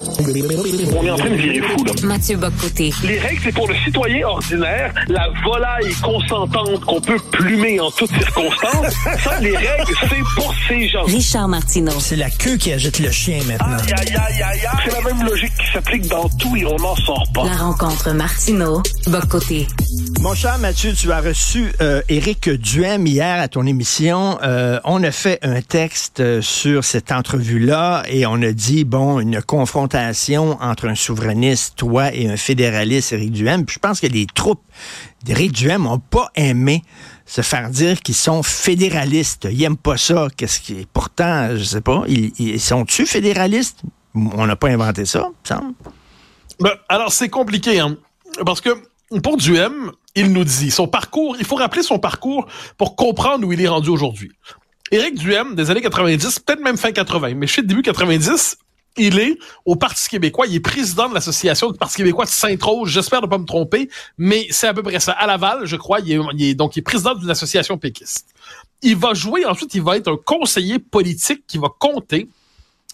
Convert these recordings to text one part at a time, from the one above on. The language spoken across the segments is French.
On est en train de virer fou, là. Mathieu Bocoté. Les règles, c'est pour le citoyen ordinaire, la volaille consentante qu'on peut plumer en toutes circonstances. Ça, les règles, c'est pour ces gens. Richard Martineau. C'est la queue qui agite le chien maintenant. Aïe, aïe, aïe, aïe, aïe. C'est la même logique qui s'applique dans tout et on n'en sort pas. La rencontre Martineau. Bocoté. Mon cher Mathieu, tu as reçu euh, Éric Duhem hier à ton émission. Euh, on a fait un texte euh, sur cette entrevue-là et on a dit, bon, une confrontation entre un souverainiste, toi, et un fédéraliste, Éric Duhem. Puis je pense que les troupes d'Éric Duhem n'ont pas aimé se faire dire qu'ils sont fédéralistes. Ils n'aiment pas ça. Qu'est-ce qui pourtant, je sais pas, ils, ils sont-tu fédéralistes? On n'a pas inventé ça, me semble. Ben, alors, c'est compliqué, hein, parce que pour Duhem, il nous dit son parcours, il faut rappeler son parcours pour comprendre où il est rendu aujourd'hui. Éric Duhem, des années 90, peut-être même fin 80, mais chez début 90, il est au Parti québécois. Il est président de l'association du Parti québécois de Sainte-Rose. J'espère ne pas me tromper, mais c'est à peu près ça. À Laval, je crois, il est, il est- donc il est président d'une association péquiste. Il va jouer, ensuite, il va être un conseiller politique qui va compter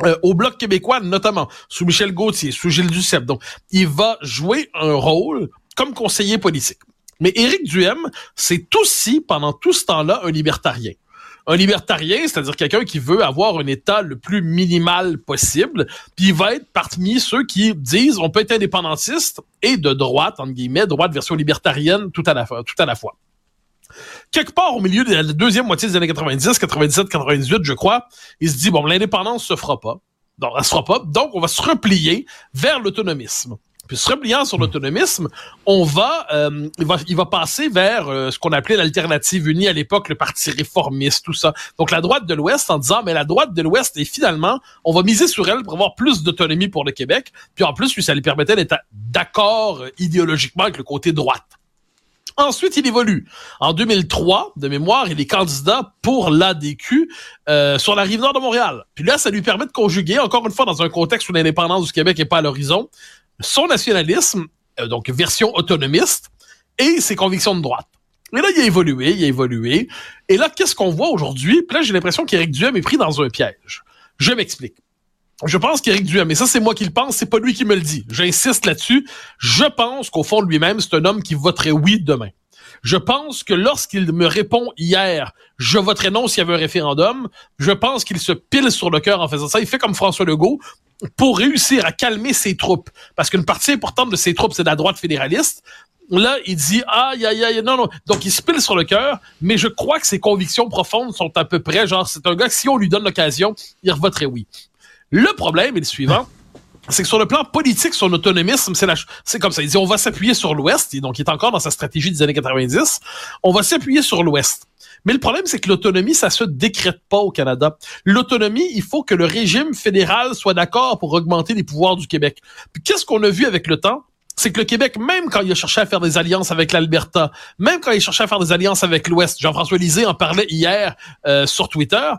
euh, au Bloc québécois, notamment sous Michel Gauthier, sous Gilles Duceppe. Donc, il va jouer un rôle comme conseiller politique. Mais Éric Duhem, c'est aussi, pendant tout ce temps-là, un libertarien. Un libertarien, c'est-à-dire quelqu'un qui veut avoir un État le plus minimal possible, puis il va être parmi ceux qui disent on peut être indépendantiste et de droite, entre guillemets, droite version libertarienne tout à la, fois- tout à la fois quelque part au milieu de la deuxième moitié des années 90, 97, 98, je crois, il se dit, bon, l'indépendance se se fera pas. Donc, on va se replier vers l'autonomisme. Puis, se repliant sur l'autonomisme, on va, euh, il va, il va passer vers euh, ce qu'on appelait l'alternative unie à l'époque, le parti réformiste, tout ça. Donc, la droite de l'Ouest en disant, mais la droite de l'Ouest, et finalement, on va miser sur elle pour avoir plus d'autonomie pour le Québec. Puis, en plus, lui, ça lui permettait d'être d'accord euh, idéologiquement avec le côté droite. Ensuite, il évolue. En 2003, de mémoire, il est candidat pour l'ADQ euh, sur la rive nord de Montréal. Puis là, ça lui permet de conjuguer, encore une fois, dans un contexte où l'indépendance du Québec n'est pas à l'horizon, son nationalisme, euh, donc version autonomiste, et ses convictions de droite. Et là, il a évolué, il a évolué. Et là, qu'est-ce qu'on voit aujourd'hui? Puis là, j'ai l'impression qu'Éric Duhem est pris dans un piège. Je m'explique. Je pense qu'Éric Duhem, et ça c'est moi qui le pense, c'est pas lui qui me le dit. J'insiste là-dessus. Je pense qu'au fond lui-même, c'est un homme qui voterait oui demain. Je pense que lorsqu'il me répond hier, je voterai non s'il y avait un référendum, je pense qu'il se pile sur le cœur en faisant ça. Il fait comme François Legault pour réussir à calmer ses troupes. Parce qu'une partie importante de ses troupes, c'est la droite fédéraliste. Là, il dit aïe aïe aïe non non. Donc il se pile sur le cœur, mais je crois que ses convictions profondes sont à peu près genre c'est un gars que si on lui donne l'occasion, il voterait oui. Le problème est le suivant. C'est que sur le plan politique, son autonomisme, c'est c'est comme ça. Il dit, on va s'appuyer sur l'Ouest, donc il est encore dans sa stratégie des années 90. On va s'appuyer sur l'Ouest. Mais le problème, c'est que l'autonomie, ça se décrète pas au Canada. L'autonomie, il faut que le régime fédéral soit d'accord pour augmenter les pouvoirs du Québec. Qu'est-ce qu'on a vu avec le temps? C'est que le Québec, même quand il a cherché à faire des alliances avec l'Alberta, même quand il cherchait à faire des alliances avec l'Ouest, Jean-François Lisée en parlait hier euh, sur Twitter,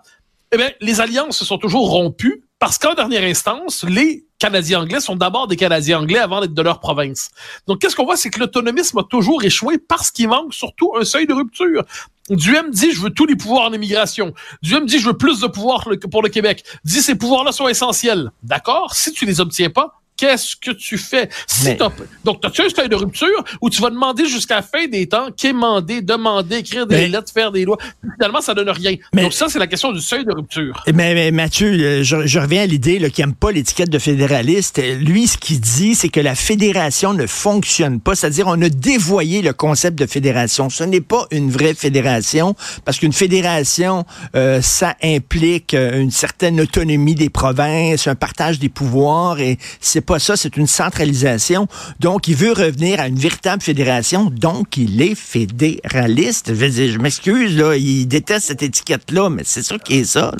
eh bien, les alliances se sont toujours rompues parce qu'en dernière instance, les Canadiens anglais sont d'abord des Canadiens anglais avant d'être de leur province. Donc, qu'est-ce qu'on voit? C'est que l'autonomisme a toujours échoué parce qu'il manque surtout un seuil de rupture. Duhem dit, je veux tous les pouvoirs en immigration. Duhem dit, je veux plus de pouvoirs pour le Québec. Dit, ces pouvoirs-là sont essentiels. D'accord? Si tu les obtiens pas, qu'est-ce que tu fais? Si Mais- donc, as-tu un seuil de rupture où tu vas demander jusqu'à la fin des temps, quémander, demander, écrire des Mais- lettres, faire des lois? Finalement, ça donne rien. Mais- donc, ça, c'est la question du seuil de rupture. Mais, mais Mathieu, euh, je, je reviens à l'idée là, qu'il n'aime pas l'étiquette de fédéraliste. Lui, ce qu'il dit, c'est que la fédération ne fonctionne pas. C'est-à-dire, on a dévoyé le concept de fédération. Ce n'est pas une vraie fédération parce qu'une fédération, euh, ça implique euh, une certaine autonomie des provinces, un partage des pouvoirs et c'est pas ça, c'est une centralisation. Donc, il veut revenir à une véritable fédération. Donc, il est fédéraliste. Je, je m'excuse, là, il déteste cette étiquette-là, mais c'est ça qui est ça.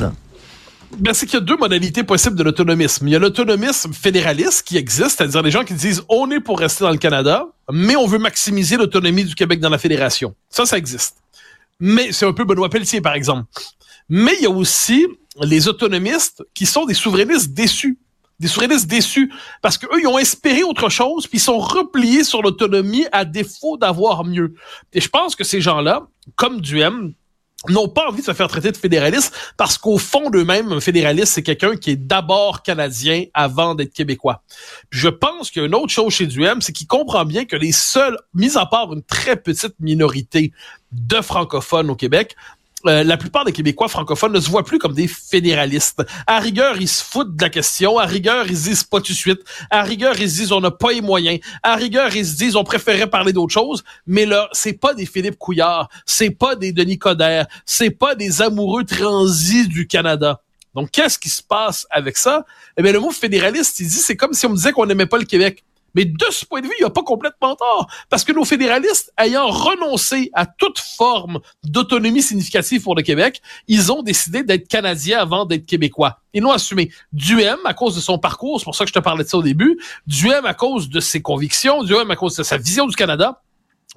Ben, c'est qu'il y a deux modalités possibles de l'autonomisme. Il y a l'autonomisme fédéraliste qui existe, c'est-à-dire les gens qui disent on est pour rester dans le Canada, mais on veut maximiser l'autonomie du Québec dans la fédération. Ça, ça existe. Mais c'est un peu Benoît Pelletier, par exemple. Mais il y a aussi les autonomistes qui sont des souverainistes déçus. Des souverainistes déçus parce qu'eux, ils ont espéré autre chose, puis ils sont repliés sur l'autonomie à défaut d'avoir mieux. Et je pense que ces gens-là, comme Duhem, n'ont pas envie de se faire traiter de fédéraliste parce qu'au fond d'eux-mêmes, un fédéraliste, c'est quelqu'un qui est d'abord canadien avant d'être québécois. Je pense qu'il autre chose chez Duhem, c'est qu'il comprend bien que les seuls, mis à part une très petite minorité de francophones au Québec, euh, la plupart des Québécois francophones ne se voient plus comme des fédéralistes. À rigueur, ils se foutent de la question. À rigueur, ils se disent pas tout de suite. À rigueur, ils se disent on n'a pas les moyens. À rigueur, ils se disent on préférait parler d'autre chose. Mais là, c'est pas des Philippe Couillard, c'est pas des Denis Coderre, c'est pas des amoureux transis du Canada. Donc, qu'est-ce qui se passe avec ça? Eh bien, le mot fédéraliste, il dit, c'est comme si on me disait qu'on n'aimait pas le Québec. Mais de ce point de vue, il n'y a pas complètement tort. Parce que nos fédéralistes, ayant renoncé à toute forme d'autonomie significative pour le Québec, ils ont décidé d'être Canadiens avant d'être Québécois. Ils l'ont assumé. Duhem, à cause de son parcours, c'est pour ça que je te parlais de ça au début, Duhem, à cause de ses convictions, Duhem, à cause de sa vision du Canada,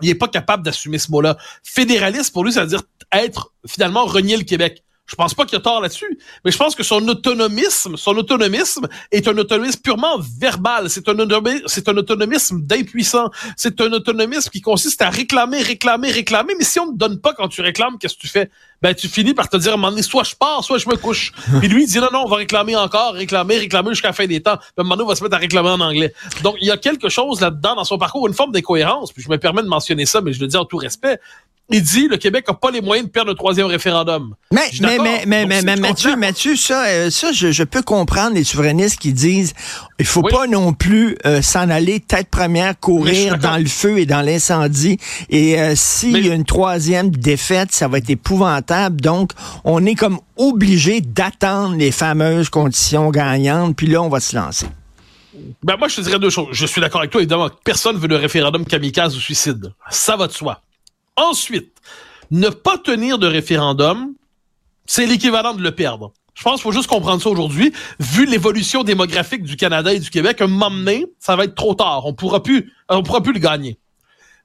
il est pas capable d'assumer ce mot-là. Fédéraliste, pour lui, ça veut dire être, finalement, renier le Québec. Je pense pas qu'il a tort là-dessus, mais je pense que son autonomisme, son autonomisme est un autonomisme purement verbal. C'est un, c'est un autonomisme d'impuissant. C'est un autonomisme qui consiste à réclamer, réclamer, réclamer. Mais si on ne donne pas quand tu réclames, qu'est-ce que tu fais? Ben, tu finis par te dire à un moment donné, soit je pars, soit je me couche. Puis lui, il dit non, non, on va réclamer encore, réclamer, réclamer jusqu'à la fin des temps. Puis à un moment donné, on va se mettre à réclamer en anglais. Donc, il y a quelque chose là-dedans dans son parcours, une forme d'incohérence. Puis je me permets de mentionner ça, mais je le dis en tout respect. Il dit le Québec n'a pas les moyens de perdre le troisième référendum. Mais, mais, mais, mais, mais, Mathieu, Mathieu, ça, euh, ça je, je peux comprendre les souverainistes qui disent il faut Oui. pas non plus euh, s'en aller tête première, courir dans le feu et dans l'incendie. Et euh, s'il y a une troisième défaite, ça va être épouvantable. Donc, on est comme obligé d'attendre les fameuses conditions gagnantes, puis là, on va se lancer. Ben moi, je te dirais deux choses. Je suis d'accord avec toi, évidemment. Personne veut le référendum kamikaze ou suicide. Ça va de soi. Ensuite, ne pas tenir de référendum, c'est l'équivalent de le perdre. Je pense qu'il faut juste comprendre ça aujourd'hui. Vu l'évolution démographique du Canada et du Québec, un moment donné, ça va être trop tard. On pourra plus, on pourra plus le gagner.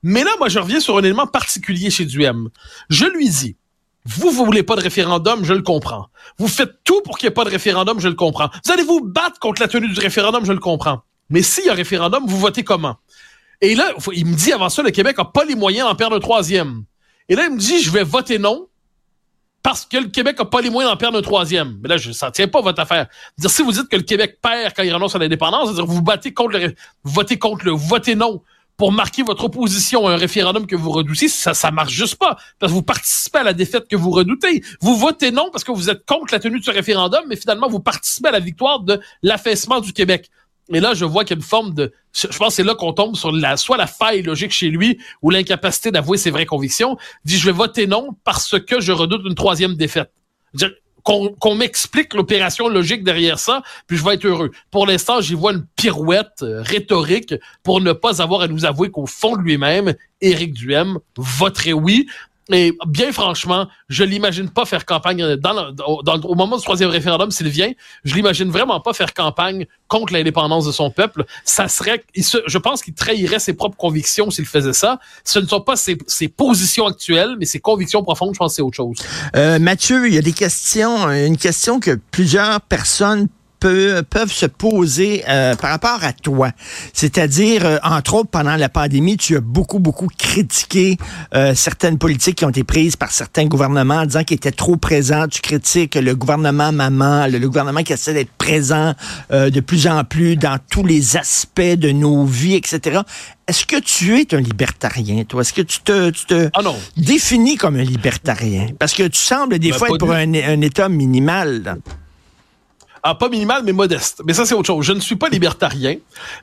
Mais là, moi, je reviens sur un élément particulier chez Duhem. Je lui dis, vous, vous voulez pas de référendum, je le comprends. Vous faites tout pour qu'il n'y ait pas de référendum, je le comprends. Vous allez vous battre contre la tenue du référendum, je le comprends. Mais s'il y a référendum, vous votez comment? Et là, il me dit avant ça, le Québec a pas les moyens d'en perdre un troisième. Et là, il me dit, je vais voter non parce que le Québec a pas les moyens d'en perdre un troisième. Mais là, je, ça tient pas votre affaire. Si vous dites que le Québec perd quand il renonce à l'indépendance, c'est-à-dire vous battez contre le, vous votez contre le, vous votez non pour marquer votre opposition à un référendum que vous redoutez, ça, ça marche juste pas. Parce que vous participez à la défaite que vous redoutez. Vous votez non parce que vous êtes contre la tenue de ce référendum, mais finalement, vous participez à la victoire de l'affaissement du Québec. Et là, je vois qu'il y a une forme de, je pense que c'est là qu'on tombe sur la, soit la faille logique chez lui ou l'incapacité d'avouer ses vraies convictions. Dit, je vais voter non parce que je redoute une troisième défaite. Qu'on m'explique l'opération logique derrière ça, puis je vais être heureux. Pour l'instant, j'y vois une pirouette euh, rhétorique pour ne pas avoir à nous avouer qu'au fond de lui-même, Éric Duhem voterait oui. Et bien franchement, je l'imagine pas faire campagne dans, le- au moment du troisième référendum s'il vient. Je l'imagine vraiment pas faire campagne contre l'indépendance de son peuple. Ça serait, je pense qu'il trahirait ses propres convictions s'il faisait ça. Ce ne sont pas ses, ses positions actuelles, mais ses convictions profondes. Je pense c'est autre chose. Euh, Mathieu, il y a des questions, une question que plusieurs personnes peut, peuvent se poser euh, par rapport à toi. C'est-à-dire, euh, entre autres, pendant la pandémie, tu as beaucoup, beaucoup critiqué euh, certaines politiques qui ont été prises par certains gouvernements en disant qu'ils étaient trop présents. Tu critiques le gouvernement maman, le, le gouvernement qui essaie d'être présent de plus en plus dans tous les aspects de nos vies, etc. Est-ce que tu es un libertarien, toi? Est-ce que tu te, tu te Ah définis comme un libertarien? Parce que tu sembles des Ben, fois être pour un, un État minimal. là. Ah, pas minimal, mais modeste. Mais ça, c'est autre chose. Je ne suis pas libertarien,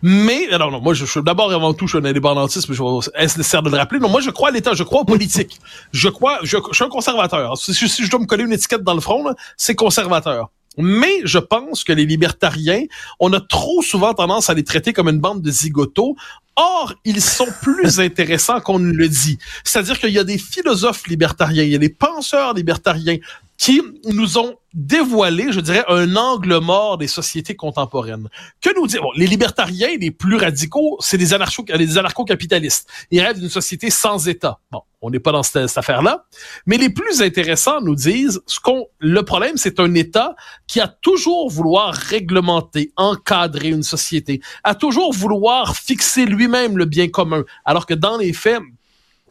mais, non, non, moi, je, suis d'abord et avant tout, je suis un indépendantiste, mais je vais, est-ce nécessaire de le rappeler? Non, moi, je crois à l'État, je crois aux politiques. Je crois, je, je suis un conservateur. Si, si je dois me coller une étiquette dans le front, c'est conservateur. Mais je pense que les libertariens, on a trop souvent tendance à les traiter comme une bande de zigotos. Or, ils sont plus intéressants qu'on ne le dit. C'est-à-dire qu'il y a des philosophes libertariens, il y a des penseurs libertariens qui nous ont dévoilé, je dirais, un angle mort des sociétés contemporaines. Que nous dire bon, les libertariens les plus radicaux, c'est des anarcho des anarcho-capitalistes. Ils rêvent d'une société sans État. Bon, on n'est pas dans cette, cette affaire-là. Mais les plus intéressants nous disent ce qu'on le problème, c'est un État qui a toujours vouloir réglementer, encadrer une société, a toujours vouloir fixer lui-même le bien commun, alors que dans les faits,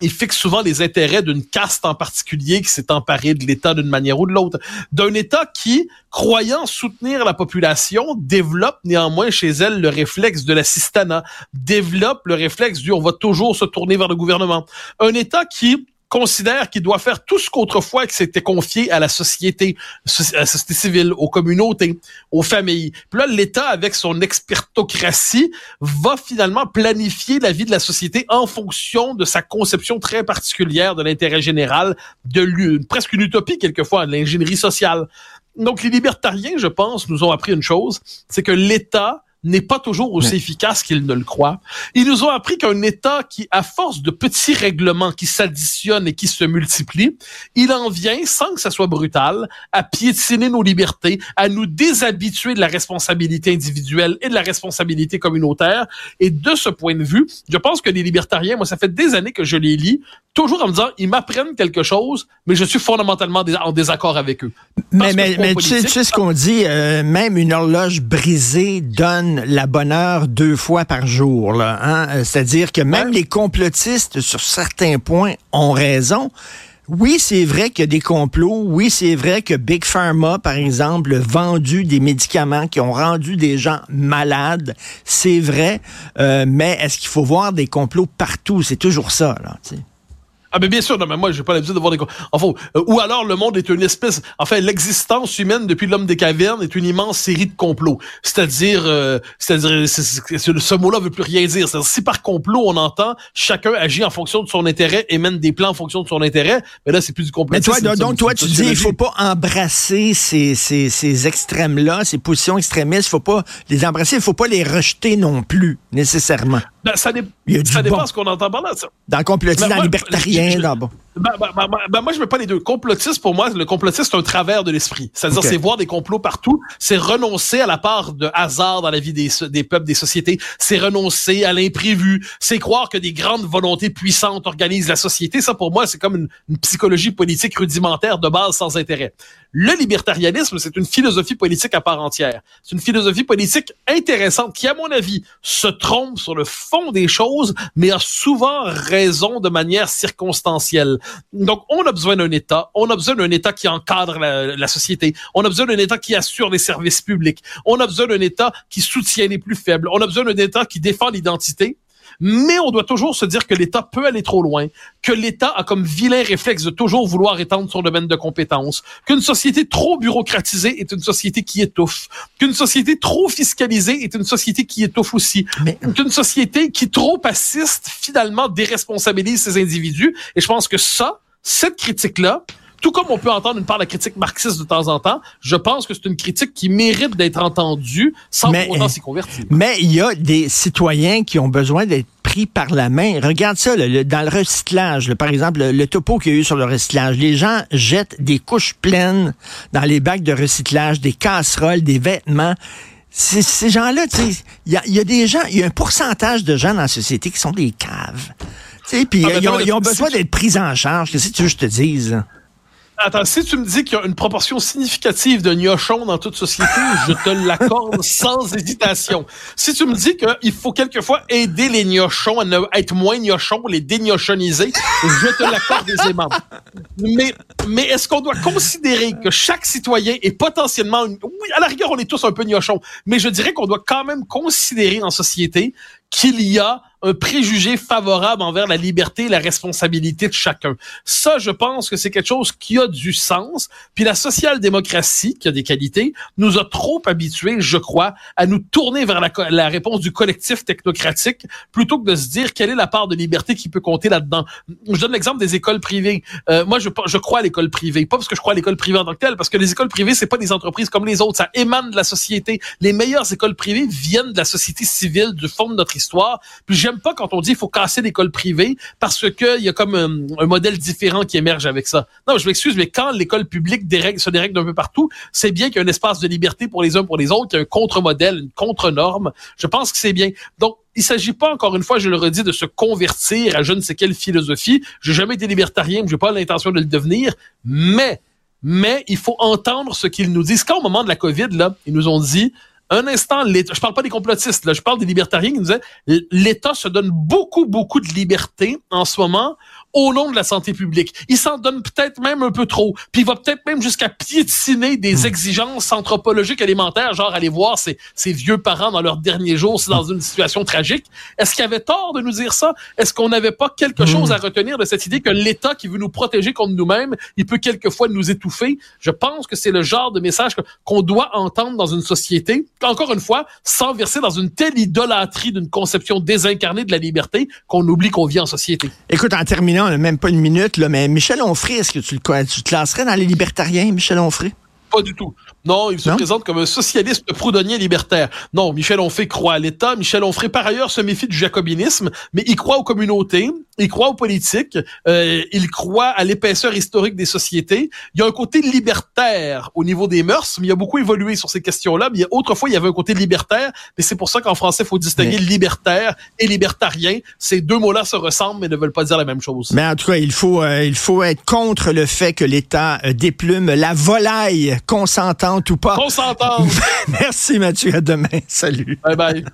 il fixe souvent les intérêts d'une caste en particulier qui s'est emparée de l'État d'une manière ou de l'autre. D'un État qui, croyant soutenir la population, développe néanmoins chez elle le réflexe de l'assistanat, développe le réflexe du on va toujours se tourner vers le gouvernement. Un État qui considère qu'il doit faire tout ce qu'autrefois que c'était confié à la société, à la société civile, aux communautés, aux familles. Puis là, l'État, avec son expertocratie, va finalement planifier la vie de la société en fonction de sa conception très particulière de l'intérêt général, de l'u- presque une utopie quelquefois, de l'ingénierie sociale. Donc, les libertariens, je pense, nous ont appris une chose, c'est que l'État n'est pas toujours aussi efficace qu'ils ne le croient. Ils nous ont appris qu'un État qui, à force de petits règlements qui s'additionnent et qui se multiplient, il en vient, sans que ça soit brutal, à piétiner nos libertés, à nous déshabituer de la responsabilité individuelle et de la responsabilité communautaire. Et de ce point de vue, je pense que les libertariens, moi, ça fait des années que je les lis, toujours en me disant, ils m'apprennent quelque chose, mais je suis fondamentalement en désaccord avec eux. Mais, mais, tu, sais, politiques. tu sais ce qu'on dit, euh, même une horloge brisée donne la bonne heure deux fois par jour. là, hein? Euh, C'est-à-dire que même Ouais. les complotistes, sur certains points, ont raison. Oui, c'est vrai qu'il y a des complots. Oui, c'est vrai que Big Pharma, par exemple, a vendu des médicaments qui ont rendu des gens malades. C'est vrai. Euh, mais est-ce qu'il faut voir des complots partout? C'est toujours ça, là. Ah ben bien sûr, non, mais moi j'ai pas l'habitude de voir des enfin euh, ou alors le monde est une espèce enfin l'existence humaine depuis l'homme des cavernes est une immense série de complots. C'est-à-dire euh, c'est-à-dire c'est- c'est- c'est- ce mot-là veut plus rien dire. C'est-à-dire, si par complot on entend chacun agit en fonction de son intérêt et mène des plans en fonction de son intérêt, mais là c'est plus du complot. Mais toi, donc, donc, toi, tu dis, il faut pas embrasser ces, ces, ces extrêmes-là, ces positions extrémistes, il faut pas les embrasser, il faut pas les rejeter non plus, nécessairement. Ben, ça, dé- Il y a du ça dépend bon. ce qu'on entend par là. ça. Dans le complotisme, dans libertarien, je- je- Ben, ben, ben, ben, ben, moi, je mets pas les deux. Complotiste, pour moi, le complotiste, c'est un travers de l'esprit. C'est-à-dire, c'est voir des complots partout. C'est renoncer à la part de hasard dans la vie des, des peuples, des sociétés. C'est renoncer à l'imprévu. C'est croire que des grandes volontés puissantes organisent la société. Ça, pour moi, c'est comme une, une psychologie politique rudimentaire de base sans intérêt. Le libertarianisme, c'est une philosophie politique à part entière. C'est une philosophie politique intéressante qui, à mon avis, se trompe sur le fond des choses, mais a souvent raison de manière circonstancielle. Donc, on a besoin d'un État. On a besoin d'un État qui encadre la, société. On a besoin d'un État qui assure les services publics. On a besoin d'un État qui soutient les plus faibles. On a besoin d'un État qui défend l'identité. Mais on doit toujours se dire que l'État peut aller trop loin, que l'État a comme vilain réflexe de toujours vouloir étendre son domaine de compétences, qu'une société trop bureaucratisée est une société qui étouffe, qu'une société trop fiscalisée est une société qui étouffe aussi, Mais- qu'une société qui trop assiste finalement déresponsabilise ses individus. Et je pense que ça, cette critique-là, tout comme on peut entendre une part de la critique marxiste de temps en temps, je pense que c'est une critique qui mérite d'être entendue sans Mais- pour autant s'y convertir. Mais il y a des citoyens qui ont besoin d'être pris par la main. Regarde ça, le- dans le recyclage, là, par exemple, le, topo qu'il y a eu sur le recyclage. Les gens jettent des couches pleines dans les bacs de recyclage, des casseroles, des vêtements. Ces, ces gens-là, il y a, y a des gens, il y a un pourcentage de gens dans la société qui sont des caves. Tu sais, puis Ah, euh, ils, ils ont besoin d'être pris en charge. Qu'est-ce que tu veux que je te dise? Attends, si tu me dis qu'il y a une proportion significative de gnochons dans toute société, je te l'accorde sans hésitation. Si tu me dis qu'il faut quelquefois aider les gnochons à ne, être moins gnochons, les dégnochoniser, je te l'accorde aisément. Mais, mais est-ce qu'on doit considérer que chaque citoyen est potentiellement, oui, à la rigueur, on est tous un peu gnochons, mais je dirais qu'on doit quand même considérer en société qu'il y a un préjugé favorable envers la liberté et la responsabilité de chacun. Ça, je pense que c'est quelque chose qui a du sens. Puis la social-démocratie, qui a des qualités, nous a trop habitués, je crois, à nous tourner vers la, la, réponse du collectif technocratique plutôt que de se dire quelle est la part de liberté qui peut compter là-dedans. Je donne l'exemple des écoles privées. Euh, moi, je, je crois à l'école privée, pas parce que je crois à l'école privée en tant que telle, parce que les écoles privées, c'est pas des entreprises comme les autres, ça émane de la société. Les meilleures écoles privées viennent de la société civile, du fond de notre histoire. Puis j'aime pas quand on dit qu'il faut casser l'école privée parce que il y a comme un, un, modèle différent qui émerge avec ça. Non, je m'excuse, mais quand l'école publique dérègle, se dérègle d'un peu partout, c'est bien qu'il y a un espace de liberté pour les uns pour les autres, qu'il y a un contre-modèle, une contre-norme. Je pense que c'est bien. Donc, il s'agit pas, encore une fois, je le redis, de se convertir à je ne sais quelle philosophie. J'ai jamais été libertarien, j'ai pas l'intention de le devenir, mais, mais il faut entendre ce qu'ils nous disent. Quand au moment de la COVID, là, ils nous ont dit, un instant, je parle pas des complotistes, je parle des libertariens qui nous disaient l'État se donne beaucoup, beaucoup de liberté en ce moment au nom de la santé publique. Il s'en donne peut-être même un peu trop. Puis il va peut-être même jusqu'à piétiner des hmm. exigences anthropologiques élémentaires, genre aller voir ses, ses vieux parents dans leurs derniers jours, c'est dans une situation tragique. Est-ce qu'il avait tort de nous dire ça? Est-ce qu'on n'avait pas quelque hmm. chose à retenir de cette idée que l'État qui veut nous protéger contre nous-mêmes, il peut quelquefois nous étouffer? Je pense que c'est le genre de message qu'on doit entendre dans une société, encore une fois, sans verser dans une telle idolâtrie d'une conception désincarnée de la liberté qu'on oublie qu'on vit en société. Écoute, en terminant, même pas une minute, là, mais Michel Onfray, est-ce que tu le, tu classerais dans les libertariens, Michel Onfray? Pas du tout. Non, il se présente comme un socialiste proudhonnier libertaire. Non, Michel Onfray croit à l'État. Michel Onfray, par ailleurs, se méfie du jacobinisme, mais il croit aux communautés, il croit aux politiques, euh, il croit à l'épaisseur historique des sociétés. Il y a un côté libertaire au niveau des mœurs, mais il a beaucoup évolué sur ces questions-là. Mais autrefois, il y avait un côté libertaire, mais c'est pour ça qu'en français, il faut distinguer libertaire et libertarien. Ces deux mots-là se ressemblent, mais ne veulent pas dire la même chose. Mais en tout cas, il faut, euh, il faut être contre le fait que l'État euh, déplume la volaille consentante ou pas. Consentante. Merci Mathieu, à demain. Salut. Bye bye.